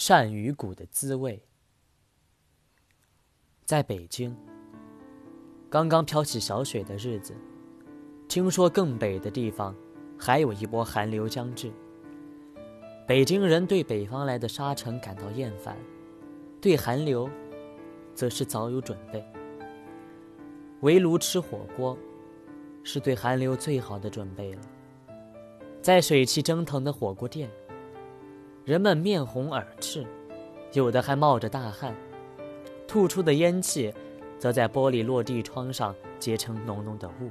鳝鱼骨的滋味。在北京，刚刚飘起小雪的日子，听说更北的地方还有一波寒流将至。北京人对北方来的沙尘感到厌烦，对寒流，则是早有准备。围炉吃火锅，是对寒流最好的准备了。在水汽蒸腾的火锅店，人们面红耳赤，有的还冒着大汗。吐出的烟气，则在玻璃落地窗上结成浓浓的雾。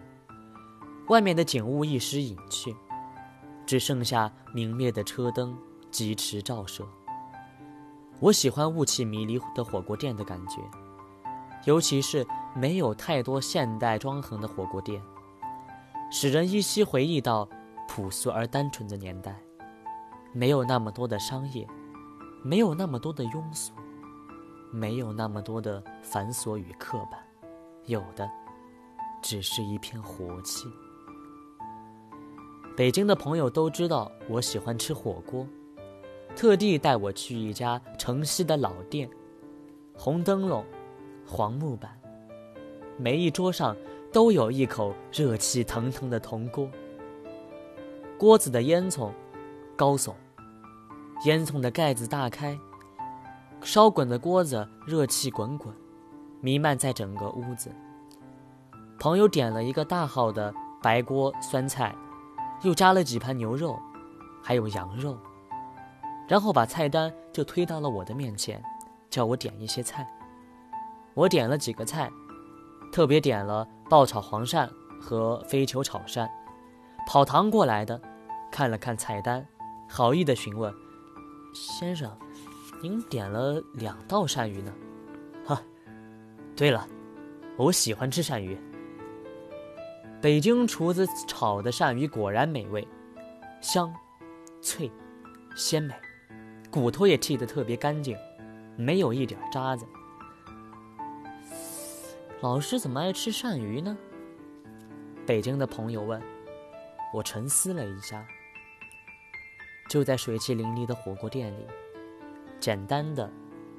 外面的景物一时隐去，只剩下明灭的车灯疾驰照射。我喜欢雾气迷离的火锅店的感觉，尤其是没有太多现代装潢的火锅店，使人依稀回忆到朴素而单纯的年代，没有那么多的商业，没有那么多的庸俗。没有那么多的繁琐与刻板，有的只是一片活气。北京的朋友都知道我喜欢吃火锅，特地带我去一家城西的老店，红灯笼，黄木板，每一桌上都有一口热气腾腾的铜锅，锅子的烟囱高耸，烟囱的盖子大开。烧滚的锅子，热气滚滚，弥漫在整个屋子。朋友点了一个大号的白锅酸菜，又加了几盘牛肉，还有羊肉，然后把菜单就推到了我的面前，叫我点一些菜。我点了几个菜，特别点了爆炒黄鳝和飞球炒鳝。跑堂过来的，看了看菜单，好意的询问：“先生。”您点了两道鳝鱼呢，哈，对了，我喜欢吃鳝鱼。北京厨子炒的鳝鱼果然美味，香、脆、鲜美，骨头也剔得特别干净，没有一点渣子。老师怎么爱吃鳝鱼呢？北京的朋友问。我沉思了一下，就在水气淋漓的火锅店里。简单的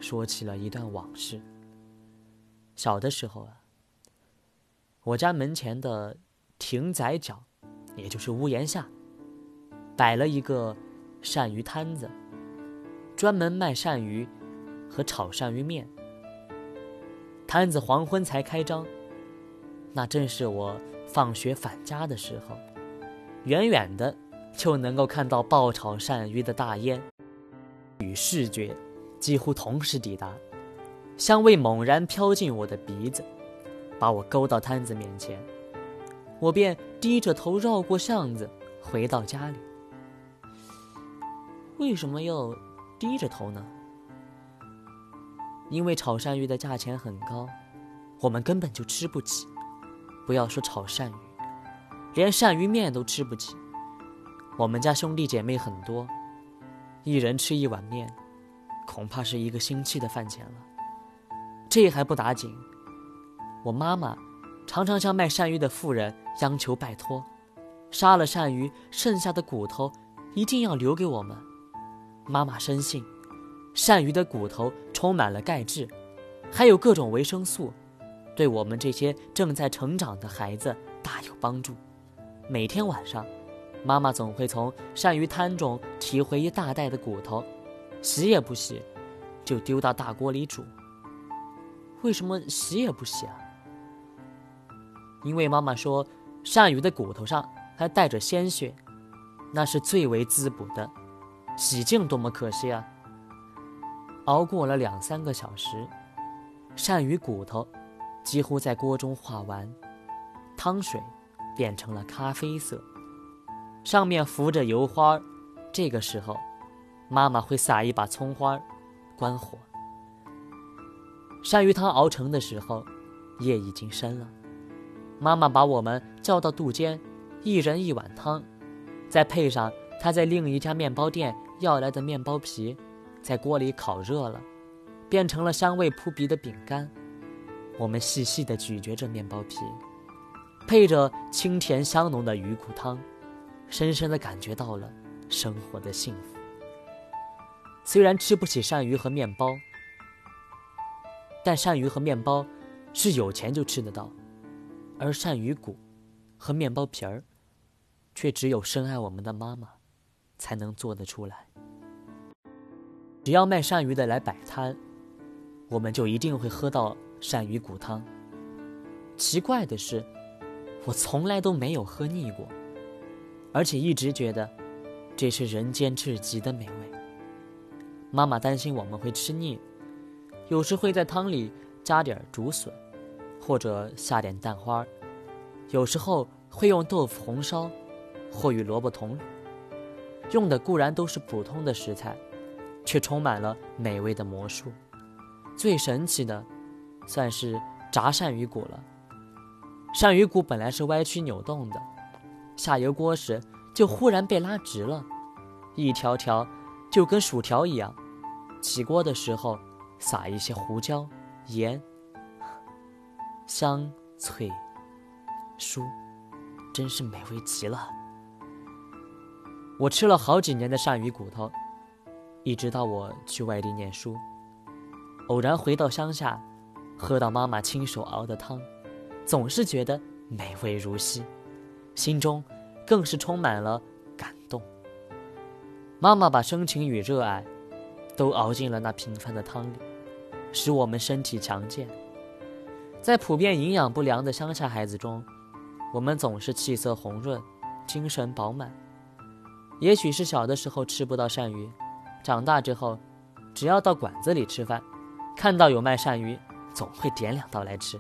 说起了一段往事。小的时候啊，我家门前的亭仔角，也就是屋檐下，摆了一个鳝鱼摊子，专门卖鳝鱼和炒鳝鱼面。摊子黄昏才开张，那正是我放学返家的时候，远远的就能够看到爆炒鳝鱼的大烟。与视觉几乎同时抵达，香味猛然飘进我的鼻子，把我勾到摊子面前，我便低着头绕过巷子回到家里。为什么要低着头呢？因为炒鳝鱼的价钱很高，我们根本就吃不起。不要说炒鳝鱼，连鳝鱼面都吃不起。我们家兄弟姐妹很多。一人吃一碗面，恐怕是一个星期的饭钱了。这还不打紧，我妈妈常常向卖鳝鱼的妇人央求拜托，杀了鳝鱼剩下的骨头一定要留给我们。妈妈深信，鳝鱼的骨头充满了钙质，还有各种维生素，对我们这些正在成长的孩子大有帮助。每天晚上。妈妈总会从鳝鱼摊中提回一大袋的骨头，洗也不洗，就丢到大锅里煮。为什么洗也不洗啊？因为妈妈说，鳝鱼的骨头上还带着鲜血，那是最为滋补的，洗净多么可惜啊！熬过了两三个小时，鳝鱼骨头几乎在锅中化完，汤水变成了咖啡色。上面浮着油花，这个时候，妈妈会撒一把葱花，关火。鳝鱼汤熬成的时候，夜已经深了。妈妈把我们叫到肚间，一人一碗汤，再配上她在另一家面包店要来的面包皮，在锅里烤热了，变成了香味扑鼻的饼干。我们细细地咀嚼着面包皮，配着清甜香浓的鱼骨汤。深深的感觉到了生活的幸福。虽然吃不起鳝鱼和面包，但鳝鱼和面包是有钱就吃得到，而鳝鱼骨和面包皮儿，却只有深爱我们的妈妈才能做得出来。只要卖鳝鱼的来摆摊，我们就一定会喝到鳝鱼骨汤。奇怪的是，我从来都没有喝腻过，而且一直觉得这是人间至极的美味。妈妈担心我们会吃腻，有时会在汤里加点竹笋，或者下点蛋花有时候会用豆腐红烧，或与萝卜同卤。用的固然都是普通的食材。却充满了美味的魔术。最神奇的，算是炸鳝鱼骨了。鳝鱼骨本来是歪曲扭动的，下油锅时就忽然被拉直了，一条条就跟薯条一样。起锅的时候撒一些胡椒、盐，香脆酥，真是美味极了。我吃了好几年的鳝鱼骨头。一直到我去外地念书，偶然回到乡下，喝到妈妈亲手熬的汤，总是觉得美味如昔，心中更是充满了感动。妈妈把深情与热爱都熬进了那平凡的汤里，使我们身体强健。在普遍营养不良的乡下孩子中，我们总是气色红润，精神饱满。也许是小的时候吃不到鳝鱼。长大之后，只要到馆子里吃饭，看到有卖鳝鱼，总会点两道来吃。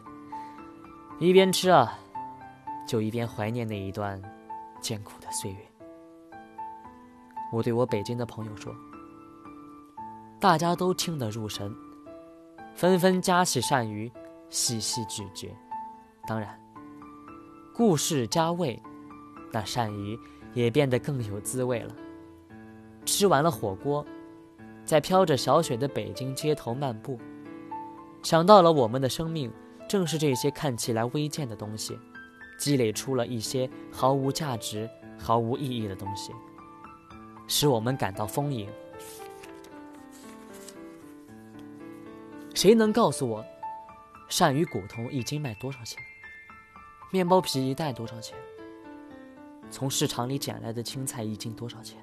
一边吃啊，就一边怀念那一段艰苦的岁月。我对我北京的朋友说，大家都听得入神，纷纷夹起鳝鱼，细细咀嚼。当然，故事加味，那鳝鱼也变得更有滋味了。吃完了火锅，在飘着小雪的北京街头漫步，想到了我们的生命正是这些看起来微贱的东西，积累出了一些毫无价值、毫无意义的东西，使我们感到丰盈。谁能告诉我，鳝鱼骨头一斤卖多少钱？面包皮一袋多少钱？从市场里捡来的青菜一斤多少钱？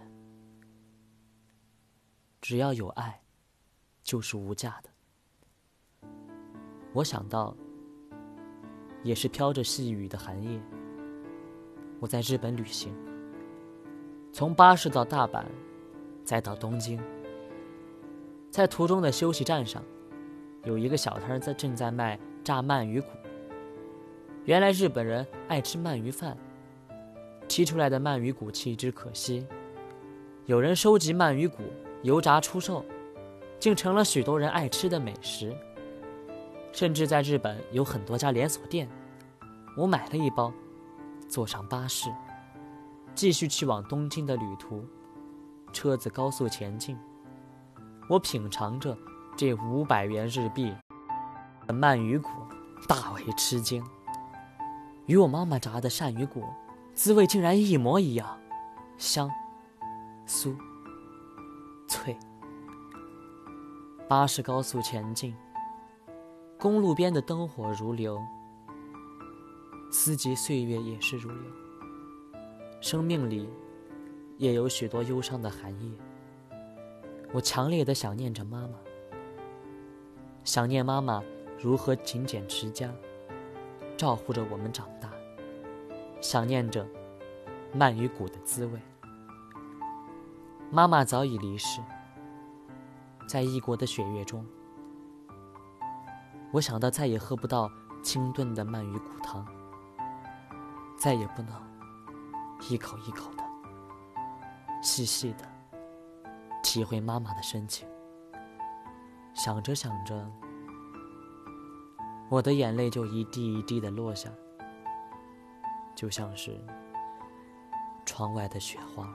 只要有爱，就是无价的。我想到，也是飘着细雨的寒夜，我在日本旅行，从巴士到大阪，再到东京，在途中的休息站上，有一个小摊在正在卖炸鳗鱼骨。原来日本人爱吃鳗鱼饭，剔出来的鳗鱼骨弃之可惜，有人收集鳗鱼骨。油炸出售，竟成了许多人爱吃的美食。甚至在日本有很多家连锁店。我买了一包，坐上巴士，继续去往东京的旅途。车子高速前进，我品尝着这五百元日币的鳗鱼骨，大为吃惊。与我妈妈炸的鳝鱼骨，滋味竟然一模一样，香、酥。脆。巴士高速前进，公路边的灯火如流，四季岁月也是如流。生命里也有许多忧伤的寒夜，我强烈的想念着妈妈，想念妈妈如何勤俭持家，照顾着我们长大，想念着鳗鱼骨的滋味。妈妈早已离世，在异国的雪月中，我想到再也喝不到清炖的鳗鱼骨汤，再也不能一口一口的细细的体会妈妈的深情。想着想着，我的眼泪就一滴一滴的落下，就像是窗外的雪花。